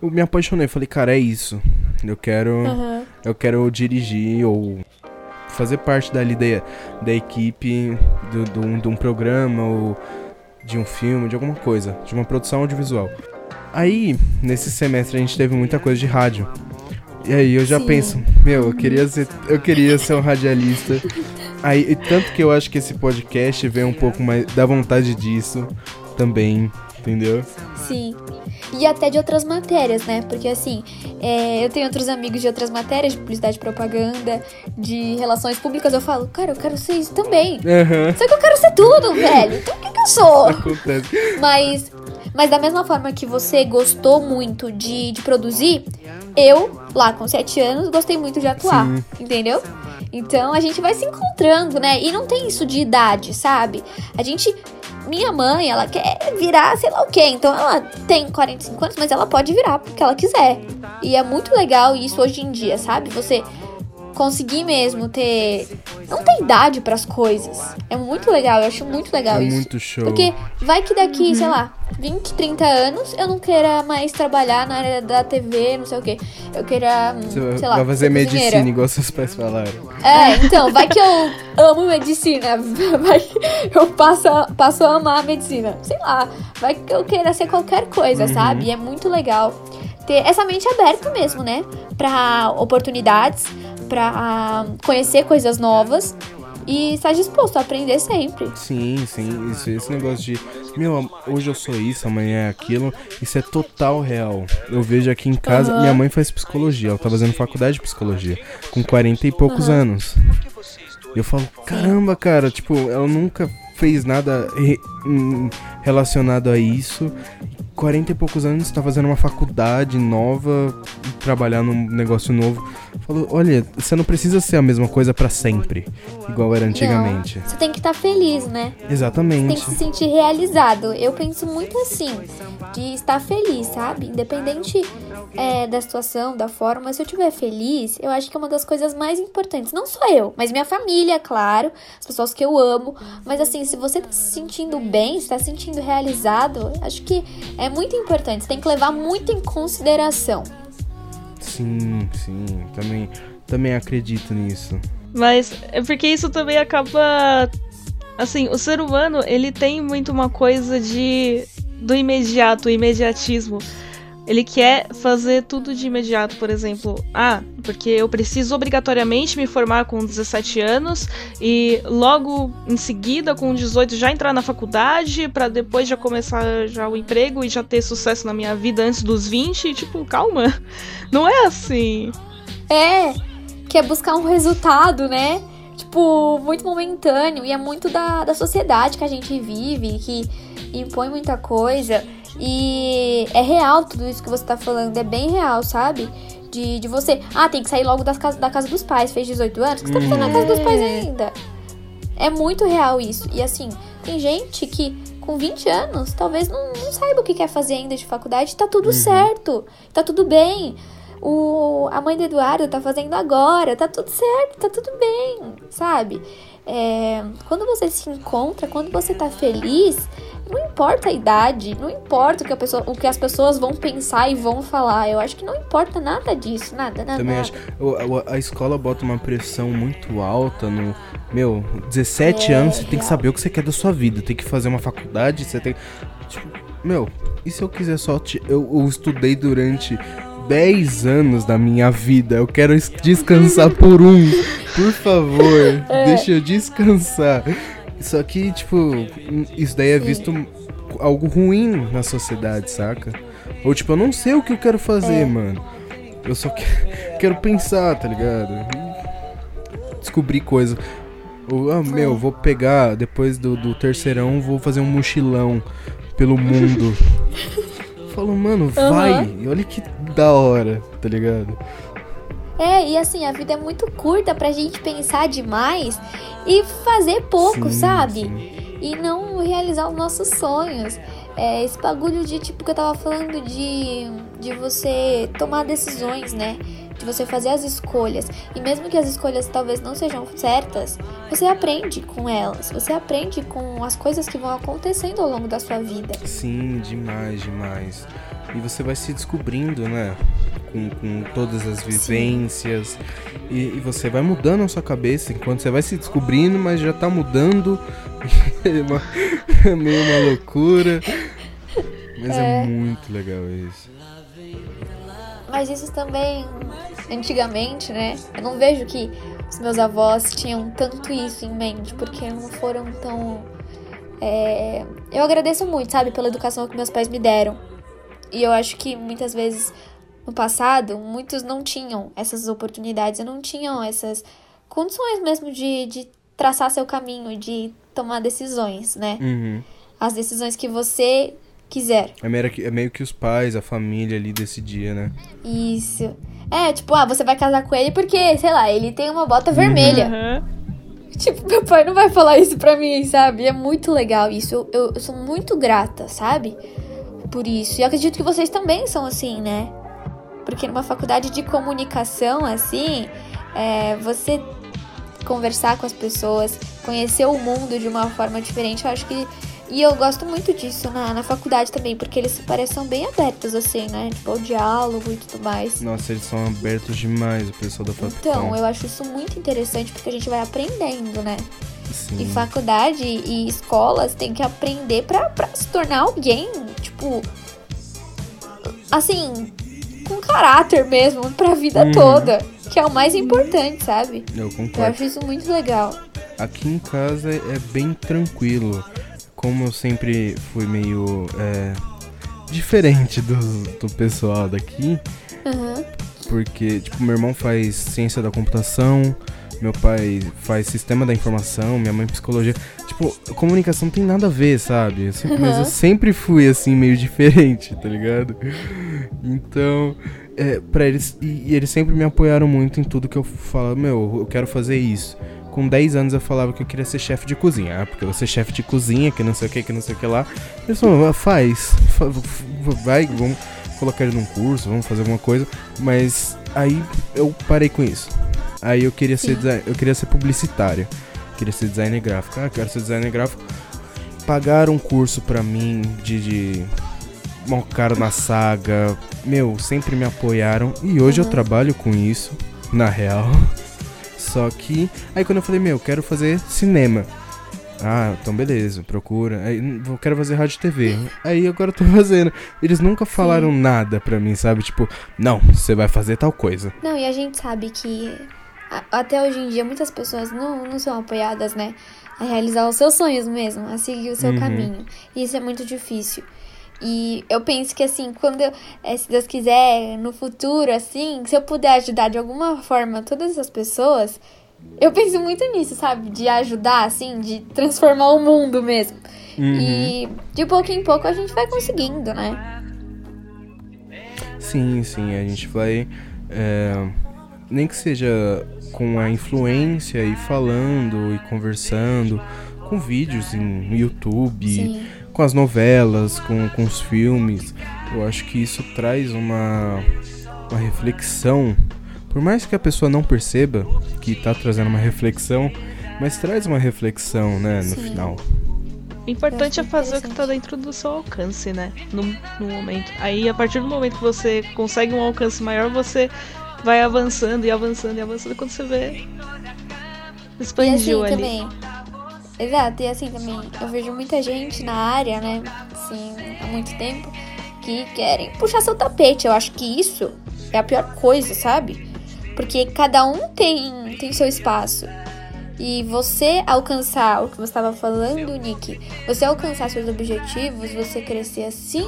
eu me apaixonei, falei, cara, é isso, eu quero, Aham. eu quero dirigir ou fazer parte dali da, da equipe do, do- de um programa ou de um filme, de alguma coisa, de uma produção audiovisual. Aí, nesse semestre a gente teve muita coisa de rádio. E aí eu já Sim. penso, meu, eu queria ser, eu queria ser um radialista. Aí, e tanto que eu acho que esse podcast vem um pouco mais da vontade disso também, entendeu? Sim. E até de outras matérias, né? Porque assim, é, eu tenho outros amigos de outras matérias, de publicidade e propaganda, de relações públicas, eu falo, cara, eu quero ser isso também. Aham. Só que eu quero ser tudo, velho. Então o que, que eu sou? Acontece. Mas, mas da mesma forma que você gostou muito de, de produzir, eu, lá com 7 anos, gostei muito de atuar. Sim. Entendeu? Então a gente vai se encontrando, né? E não tem isso de idade, sabe? A gente. Minha mãe, ela quer virar sei lá o quê. Então ela tem 45 anos, mas ela pode virar porque ela quiser. E é muito legal isso hoje em dia, sabe? Você conseguir mesmo ter. Não tem idade pras coisas. É muito legal, eu acho muito legal É isso. muito show. Porque vai que daqui, sei lá, 20, 30 anos eu não queira mais trabalhar na área da TV, não sei o quê. Eu queira, hum, Você vai, sei lá, vai fazer ser cozinheira. medicina, igual seus pais falaram. É, então, vai que eu amo medicina. Vai que eu passo a, passo a amar a medicina. Sei lá, vai que eu queira ser qualquer coisa, sabe? E é muito legal ter essa mente aberta mesmo, né? Pra oportunidades, pra conhecer coisas novas e estar disposto a aprender sempre. Sim, sim, isso, esse negócio de, meu, hoje eu sou isso, amanhã é aquilo, isso é total real. Eu vejo aqui em casa, Aham. minha mãe faz psicologia, ela tá fazendo faculdade de psicologia, com 40 e poucos anos. E eu falo, caramba, cara, tipo, ela nunca fez nada re- hum, relacionado a isso. 40 e poucos anos, tá fazendo uma faculdade nova, trabalhar num negócio novo. Falou, olha, você não precisa ser a mesma coisa pra sempre, igual era antigamente. Não, você tem que estar feliz, né? tem Exatamente. que se sentir realizado. Eu penso muito assim, de estar feliz, sabe? Independente é, da situação, da forma, se eu estiver feliz, eu acho que é uma das coisas mais importantes. Não só eu, mas minha família, claro, as pessoas que eu amo. Mas assim, se você tá se sentindo bem, se tá se sentindo realizado, acho que é muito importante. Você tem que levar muito em consideração. Sim, sim, também, também acredito nisso. Mas é porque isso também acaba. Assim, o ser humano, ele tem muito uma coisa de. do imediato, imediatismo. Ele quer fazer tudo de imediato, por exemplo. Ah, porque eu preciso obrigatoriamente me formar com 17 anos e logo em seguida, com 18, já entrar na faculdade pra depois já começar já o emprego e já ter sucesso na minha vida antes dos 20. E, tipo, calma. Não é assim. É, quer buscar um resultado, né? Tipo, muito momentâneo. E é muito da, da sociedade que a gente vive, que impõe muita coisa. E é real tudo isso que você tá falando, é bem real, sabe? De, de você. Ah, tem que sair logo das casa, da casa dos pais, fez 18 anos? O que você tá fazendo na casa dos pais ainda? É muito real isso. E assim, tem gente que com 20 anos talvez não, não saiba o que quer fazer ainda de faculdade. Tá tudo certo, tá tudo bem. O, a mãe do Eduardo tá fazendo agora, tá tudo certo, tá tudo bem, sabe? É, quando você se encontra, quando você tá feliz, não importa a idade, não importa o que, a pessoa, o que as pessoas vão pensar e vão falar. Eu acho que não importa nada disso, nada, nada. Também nada. acho. A, a escola bota uma pressão muito alta no. Meu, 17 É, anos você tem que real. saber o que você quer da sua vida. Tem que fazer uma faculdade, você tem. Tipo, meu, e se eu quiser só. te- Eu, eu estudei durante 10 anos da minha vida. Eu quero es- descansar por um. Por favor, É. deixa eu descansar. Só que, tipo, isso daí é visto algo ruim na sociedade, saca? Ou tipo, eu não sei o que eu quero fazer, É. mano. Eu só que- quero pensar, tá ligado? Descobrir coisa. Ou, ah, meu, vou pegar, depois do, do terceirão, vou fazer um mochilão pelo mundo. Falo, mano, vai. E olha que da hora, tá ligado? É, e assim, a vida é muito curta pra gente pensar demais e fazer pouco, Sim, sabe? sim. E não realizar os nossos sonhos. É, esse bagulho de, tipo, que eu tava falando de, de você tomar decisões, né? De você fazer as escolhas. E mesmo que as escolhas talvez não sejam certas, você aprende com elas. Você aprende com as coisas que vão acontecendo ao longo da sua vida. Sim, demais, demais. E você vai se descobrindo, né? Com, com todas as vivências. E, e você vai mudando a sua cabeça enquanto você vai se descobrindo, mas já tá mudando. é, uma- é meio uma loucura. Mas é. muito legal isso. Mas isso também, antigamente, né? Eu não vejo que os meus avós tinham tanto isso em mente, porque não foram tão. é, Eu agradeço muito, sabe, pela educação que meus pais me deram. E eu acho que muitas vezes no passado, muitos não tinham essas oportunidades, não tinham essas condições mesmo de, de traçar seu caminho, de tomar decisões, né? Uhum. As decisões que você quiser. É, meio que, é meio que os pais, a família ali decidia, né? Isso. É, tipo, ah, você vai casar com ele porque, sei lá, ele tem uma bota vermelha. Aham. Tipo, meu pai não vai falar isso pra mim, sabe? É muito legal isso. Eu, eu- eu sou muito grata, sabe? Por isso. E eu acredito que vocês também são assim, né? Porque numa faculdade de comunicação, assim, é, você conversar com as pessoas, conhecer o mundo de uma forma diferente, eu acho que. E eu gosto muito disso na, na faculdade também, porque eles parecem bem abertos, assim, né? Tipo, ao diálogo e tudo mais. Nossa, eles são abertos demais, o pessoal da Então, Fapcom. eu acho isso muito interessante porque a gente vai aprendendo, né? Sim. E faculdade e escolas tem que aprender pra, pra se tornar alguém, tipo. Assim, com caráter mesmo, pra vida Uhum. toda. Que é o mais importante, sabe? Eu Eu concordo. acho isso muito legal. Aqui em casa é bem tranquilo. Como eu sempre fui meio é, diferente do, do pessoal daqui, Uhum. porque tipo, meu irmão faz ciência da computação, meu pai faz sistema da informação, minha mãe psicologia. Tipo, comunicação tem nada a ver, sabe? Eu sempre- Mas eu Uhum. sempre fui assim, meio diferente, tá ligado? Então, é, pra eles. E, e eles sempre me apoiaram muito em tudo que eu falava, meu, eu quero fazer isso. Com 10 anos eu falava que eu queria ser chefe de cozinha. Ah, porque eu vou ser chefe de cozinha, que não sei o que, que não sei o que lá. Eles falaram, "Ah, faz, fa- vai, vamos colocar ele num curso, vamos fazer alguma coisa. Mas aí eu parei com isso. Aí eu queria ser Sim. eu queria ser publicitário. Queria ser designer gráfico. Ah, quero ser designer gráfico. Pagaram um curso pra mim de, de na saga. Meu, sempre me apoiaram. E hoje eu Uhum. trabalho com isso, na real. Só que. Aí quando eu falei, meu, quero fazer cinema. Ah, então beleza, procura. Aí, "Hum, eu quero fazer rádio e TV. Aí agora eu tô fazendo. Eles nunca falaram nada pra mim, sabe? Tipo, não, você vai fazer tal coisa. Não, e a gente sabe que até hoje em dia muitas pessoas não, não são apoiadas, né? A realizar os seus sonhos mesmo, a seguir o seu Uhum. caminho. E isso é muito difícil. E eu penso que assim, quando, eu, eh, se Deus quiser, no futuro, assim, se eu puder ajudar de alguma forma todas essas pessoas, eu penso muito nisso, sabe? De ajudar, assim, de transformar o mundo mesmo. Uhum. E de pouco em pouco a gente vai conseguindo, né? Sim, sim, a gente vai. é, nem que seja com a influência e falando e conversando, com vídeos em YouTube, Sim. com as novelas, com, com os filmes. Eu acho que isso traz uma, uma reflexão. Por mais que a pessoa não perceba que tá trazendo uma reflexão, mas traz uma reflexão, né, no Sim. final. O importante é fazer o que tá interessante. dentro do seu alcance, né? No, no momento. Aí, a partir do momento que você consegue um alcance maior, você vai avançando e avançando e avançando. Quando você vê. E Expandiu assim ali. também. Exato, e assim também, eu vejo muita gente na área, né, assim, há muito tempo, que querem puxar seu tapete. Eu acho que isso é a pior coisa, sabe? Porque cada um tem, tem seu espaço. E você alcançar o que você estava falando, Nick, você alcançar seus objetivos, você crescer assim,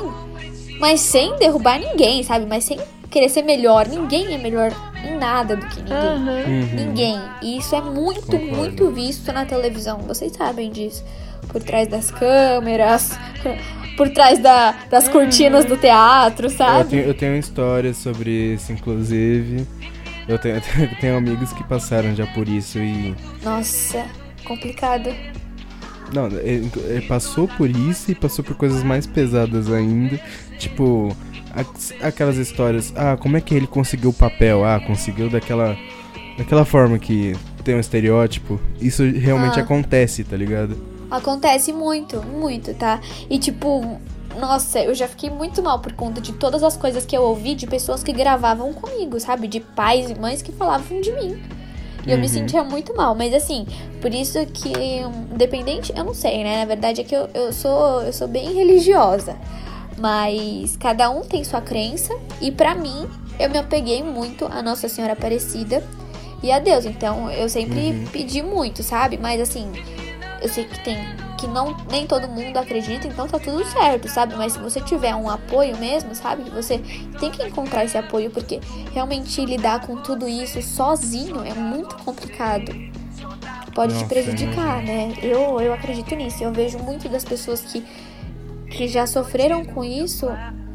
mas sem derrubar ninguém, sabe? Mas sem querer ser melhor. Ninguém é melhor em nada do que ninguém. Uhum. Ninguém. E isso é muito, Concordo. muito visto na televisão. Vocês sabem disso. Por trás das câmeras, por trás da- das cortinas do teatro, Eu sabe? tenho, eu tenho histórias sobre isso, inclusive. Eu tenho, eu tenho amigos que passaram já por isso e. Nossa, complicado. Não, ele, ele passou por isso e passou por coisas mais pesadas ainda. Tipo, aquelas histórias. Ah, como é que ele conseguiu o papel? Ah, conseguiu daquela. Daquela forma que tem um estereótipo. Isso realmente Ah. acontece, tá ligado? Acontece muito, muito, tá? E tipo, nossa, eu já fiquei muito mal por conta de todas as coisas que eu ouvi de pessoas que gravavam comigo, sabe? De pais e mães que falavam de mim. E eu me Uhum. sentia muito mal, mas assim, por isso que, independente, eu não sei, né? Na verdade é que eu, eu sou eu sou bem religiosa. Mas cada um tem sua crença e pra mim eu me apeguei muito a Nossa Senhora Aparecida e a Deus. Então eu sempre Uhum. pedi muito, sabe? Mas assim, eu sei que tem que não nem todo mundo acredita, então tá tudo certo, sabe? Mas se você tiver um apoio mesmo, sabe? Que você tem que encontrar esse apoio porque realmente lidar com tudo isso sozinho é muito complicado. Pode te prejudicar, né? Eu eu acredito nisso. Eu vejo muito das pessoas que que já sofreram com isso,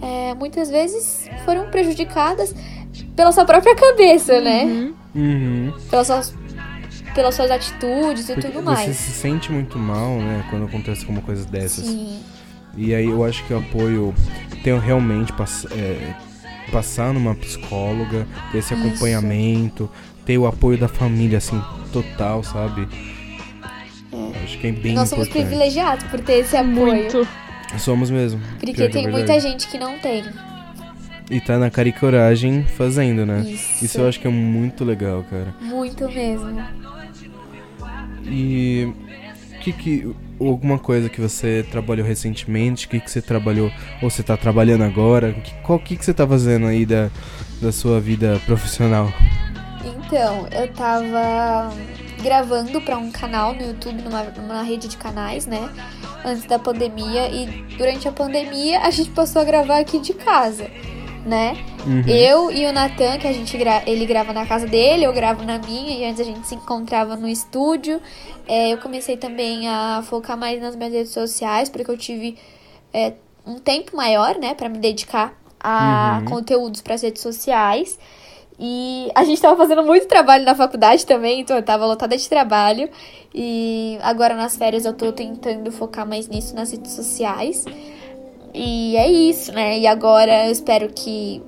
é, muitas vezes foram prejudicadas pela sua própria cabeça, né? Uhum. Uhum. Pelas suas, pelas suas atitudes e Porque tudo você mais. se sente muito mal, né, quando acontece alguma coisa dessas. Sim. E aí eu acho que o apoio tem realmente pass é, passar numa psicóloga, ter esse Isso. acompanhamento, ter o apoio da família, assim, total, sabe? Eu Acho que é bem Nós somos importante. privilegiados por ter esse apoio. Muito. Somos mesmo. Porque é tem muita gente que não tem. E tá na cara e coragem fazendo, né? Isso. Isso eu acho que é muito legal, cara. Muito mesmo. E que que alguma coisa que você trabalhou recentemente, que que você trabalhou ou você tá trabalhando agora? Que, qual que que você tá fazendo aí da, da sua vida profissional? Então, eu tava gravando pra um canal no YouTube, numa, numa rede de canais, né? Antes da pandemia. E durante a pandemia a gente passou a gravar aqui de casa, né? Uhum. Eu e o Natan, que a gente gra ele grava na casa dele, eu gravo na minha, e antes a gente se encontrava no estúdio. É, eu comecei também a focar mais nas minhas redes sociais, porque eu tive é, um tempo maior, né, pra me dedicar a Uhum. conteúdos pras redes sociais. E a gente tava fazendo muito trabalho na faculdade também, então eu tava lotada de trabalho. E agora nas férias eu tô tentando focar mais nisso nas redes sociais. E é isso, né? E agora eu espero que.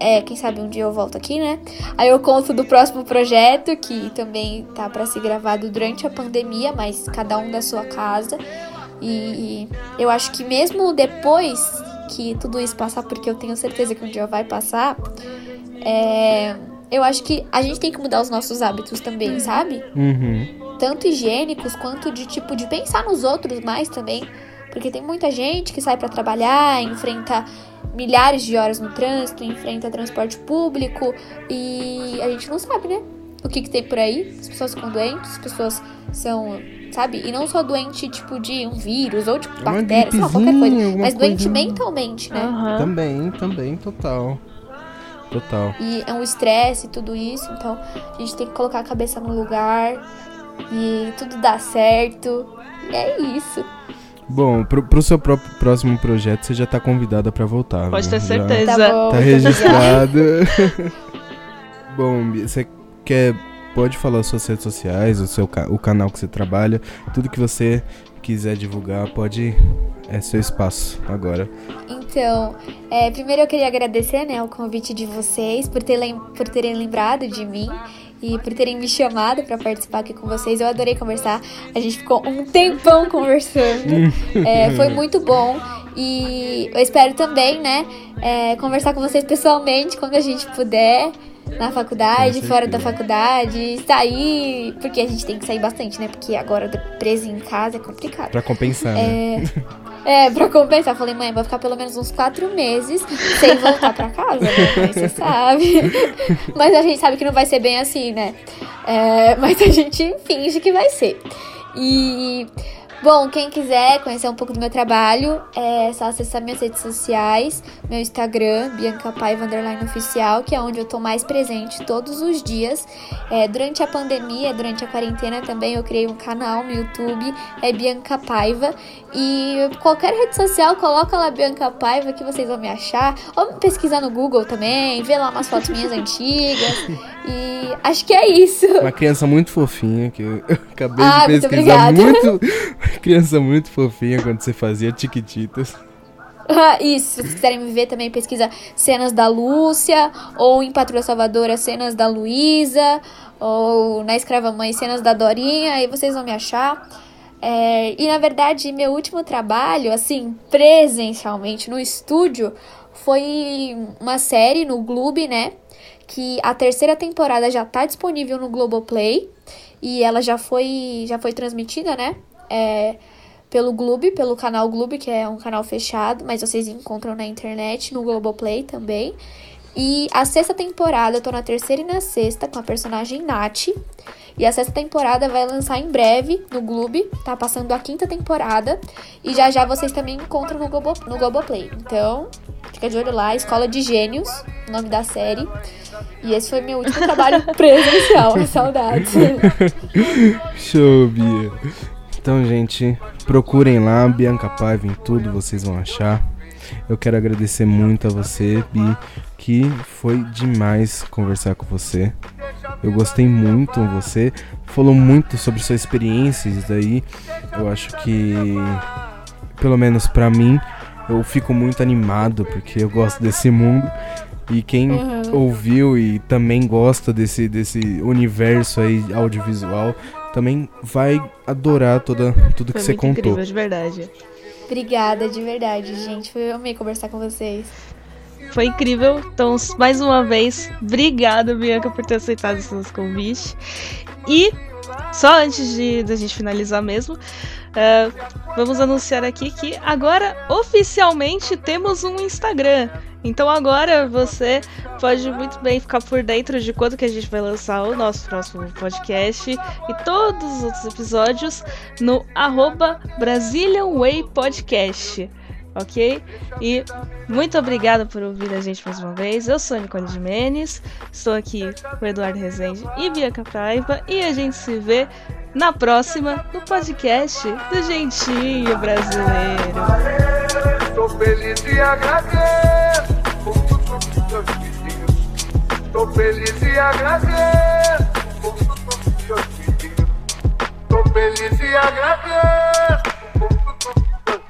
É, quem sabe um dia eu volto aqui, né? Aí eu conto do próximo projeto, que também tá pra ser gravado durante a pandemia, mas cada um da sua casa. E eu acho que mesmo depois que tudo isso passar, porque eu tenho certeza que um dia vai passar, é, eu acho que a gente tem que mudar os nossos hábitos também, sabe? Uhum. tanto higiênicos quanto de tipo de pensar nos outros mais também, porque tem muita gente que sai pra trabalhar, enfrenta milhares de horas no trânsito, enfrenta transporte público e a gente não sabe, né? O que, que tem por aí? As pessoas ficam doentes, as pessoas são, sabe? E não só doente tipo de um vírus ou de Uma bactéria, sei lá, qualquer coisa, mas doente coisa. mentalmente, né? Aham. Também, também, total. Total. E é um estresse e tudo isso, então a gente tem que colocar a cabeça no lugar e tudo dá certo. E é isso. Bom, pro, pro seu próprio próximo projeto, você já tá convidada pra voltar. Pode viu? ter Já certeza. Tá bom. Tá registrado. Bom, você quer. Pode falar suas redes sociais, o, seu, o canal que você trabalha, tudo que você quiser divulgar, pode. É seu espaço agora. Então, é, primeiro eu queria agradecer né, o convite de vocês por, ter lem- por terem lembrado de mim e por terem me chamado para participar aqui com vocês. Eu adorei conversar. A gente ficou um tempão conversando. É, foi muito bom. E eu espero também, né, é, conversar com vocês pessoalmente quando a gente puder na faculdade, fora da faculdade, sair, porque a gente tem que sair bastante, né? Porque agora preso em casa é complicado. Pra compensar, né? É, pra compensar. Falei, mãe, vou ficar pelo menos uns quatro meses sem voltar pra casa, né? Você sabe. Mas a gente sabe que não vai ser bem assim, né? É, mas a gente finge que vai ser. E Bom, quem quiser conhecer um pouco do meu trabalho, é só acessar minhas redes sociais, meu Instagram, Bianca Paiva Underline Oficial, que é onde eu tô mais presente todos os dias. É, durante a pandemia, durante a quarentena também, eu criei um canal no YouTube, é Bianca Paiva. E qualquer rede social, coloca lá Bianca Paiva que vocês vão me achar. Ou pesquisar no Google também, ver lá umas fotos minhas antigas. E acho que é isso. Uma criança muito fofinha, que eu acabei ah, de pesquisar. Muito, muito criança muito fofinha quando você fazia Tiquititas. Ah, isso, se vocês quiserem me ver também, pesquisa cenas da Lúcia, ou em Patrulha Salvadora, cenas da Luísa, ou na Escrava Mãe, cenas da Dorinha, aí vocês vão me achar. É, e na verdade, meu último trabalho, assim, presencialmente no estúdio, foi uma série no Globo, né? Que a terceira temporada já tá disponível no Globoplay. E ela já foi, já foi transmitida, né? É, pelo Globo, pelo canal Globo, que é um canal fechado, mas vocês encontram na internet, no Globoplay também. E a sexta temporada, eu tô na terceira e na sexta, com a personagem Nath. E a sexta temporada vai lançar em breve no Globo, tá passando a quinta temporada. E já já vocês também encontram no, Globo, no Globoplay. Então, fica de olho lá, Escola de Gênios, nome da série. E esse foi meu último trabalho presencial, saudades. Show, Bia. Então, gente, procurem lá, Bianca Paiva em tudo, vocês vão achar. Eu quero agradecer muito a você, Bi, que foi demais conversar com você. Eu gostei muito, você falou muito sobre sua experiência, isso daí eu acho que, pelo menos para mim, eu fico muito animado porque eu gosto desse mundo. E quem uhum. ouviu e também gosta desse, desse universo aí audiovisual também vai adorar toda, tudo Foi que você contou. Incrível, de verdade. Obrigada, de verdade, gente. Foi eu amei conversar com vocês. Foi incrível. Então, mais uma vez, obrigada, Bianca, por ter aceitado esse nosso convite. E, só antes de da gente finalizar mesmo, uh, vamos anunciar aqui que agora oficialmente temos um Instagram. Então agora você pode muito bem ficar por dentro de quando que a gente vai lançar o nosso próximo podcast e todos os outros episódios no arroba Brazilian Way Podcast ok? E muito obrigada por ouvir a gente mais uma vez. Eu sou a Nicole Jimenez, estou aqui com o Eduardo Rezende e Bianca Paiva, e a gente se vê na próxima no podcast do Gentinho Brasileiro. Estou feliz e agradeço por tudo que Deus me deu. Estou feliz e agradeço por tudo que Deus me deu. Estou feliz e agradeço por tudo que Deus me deu.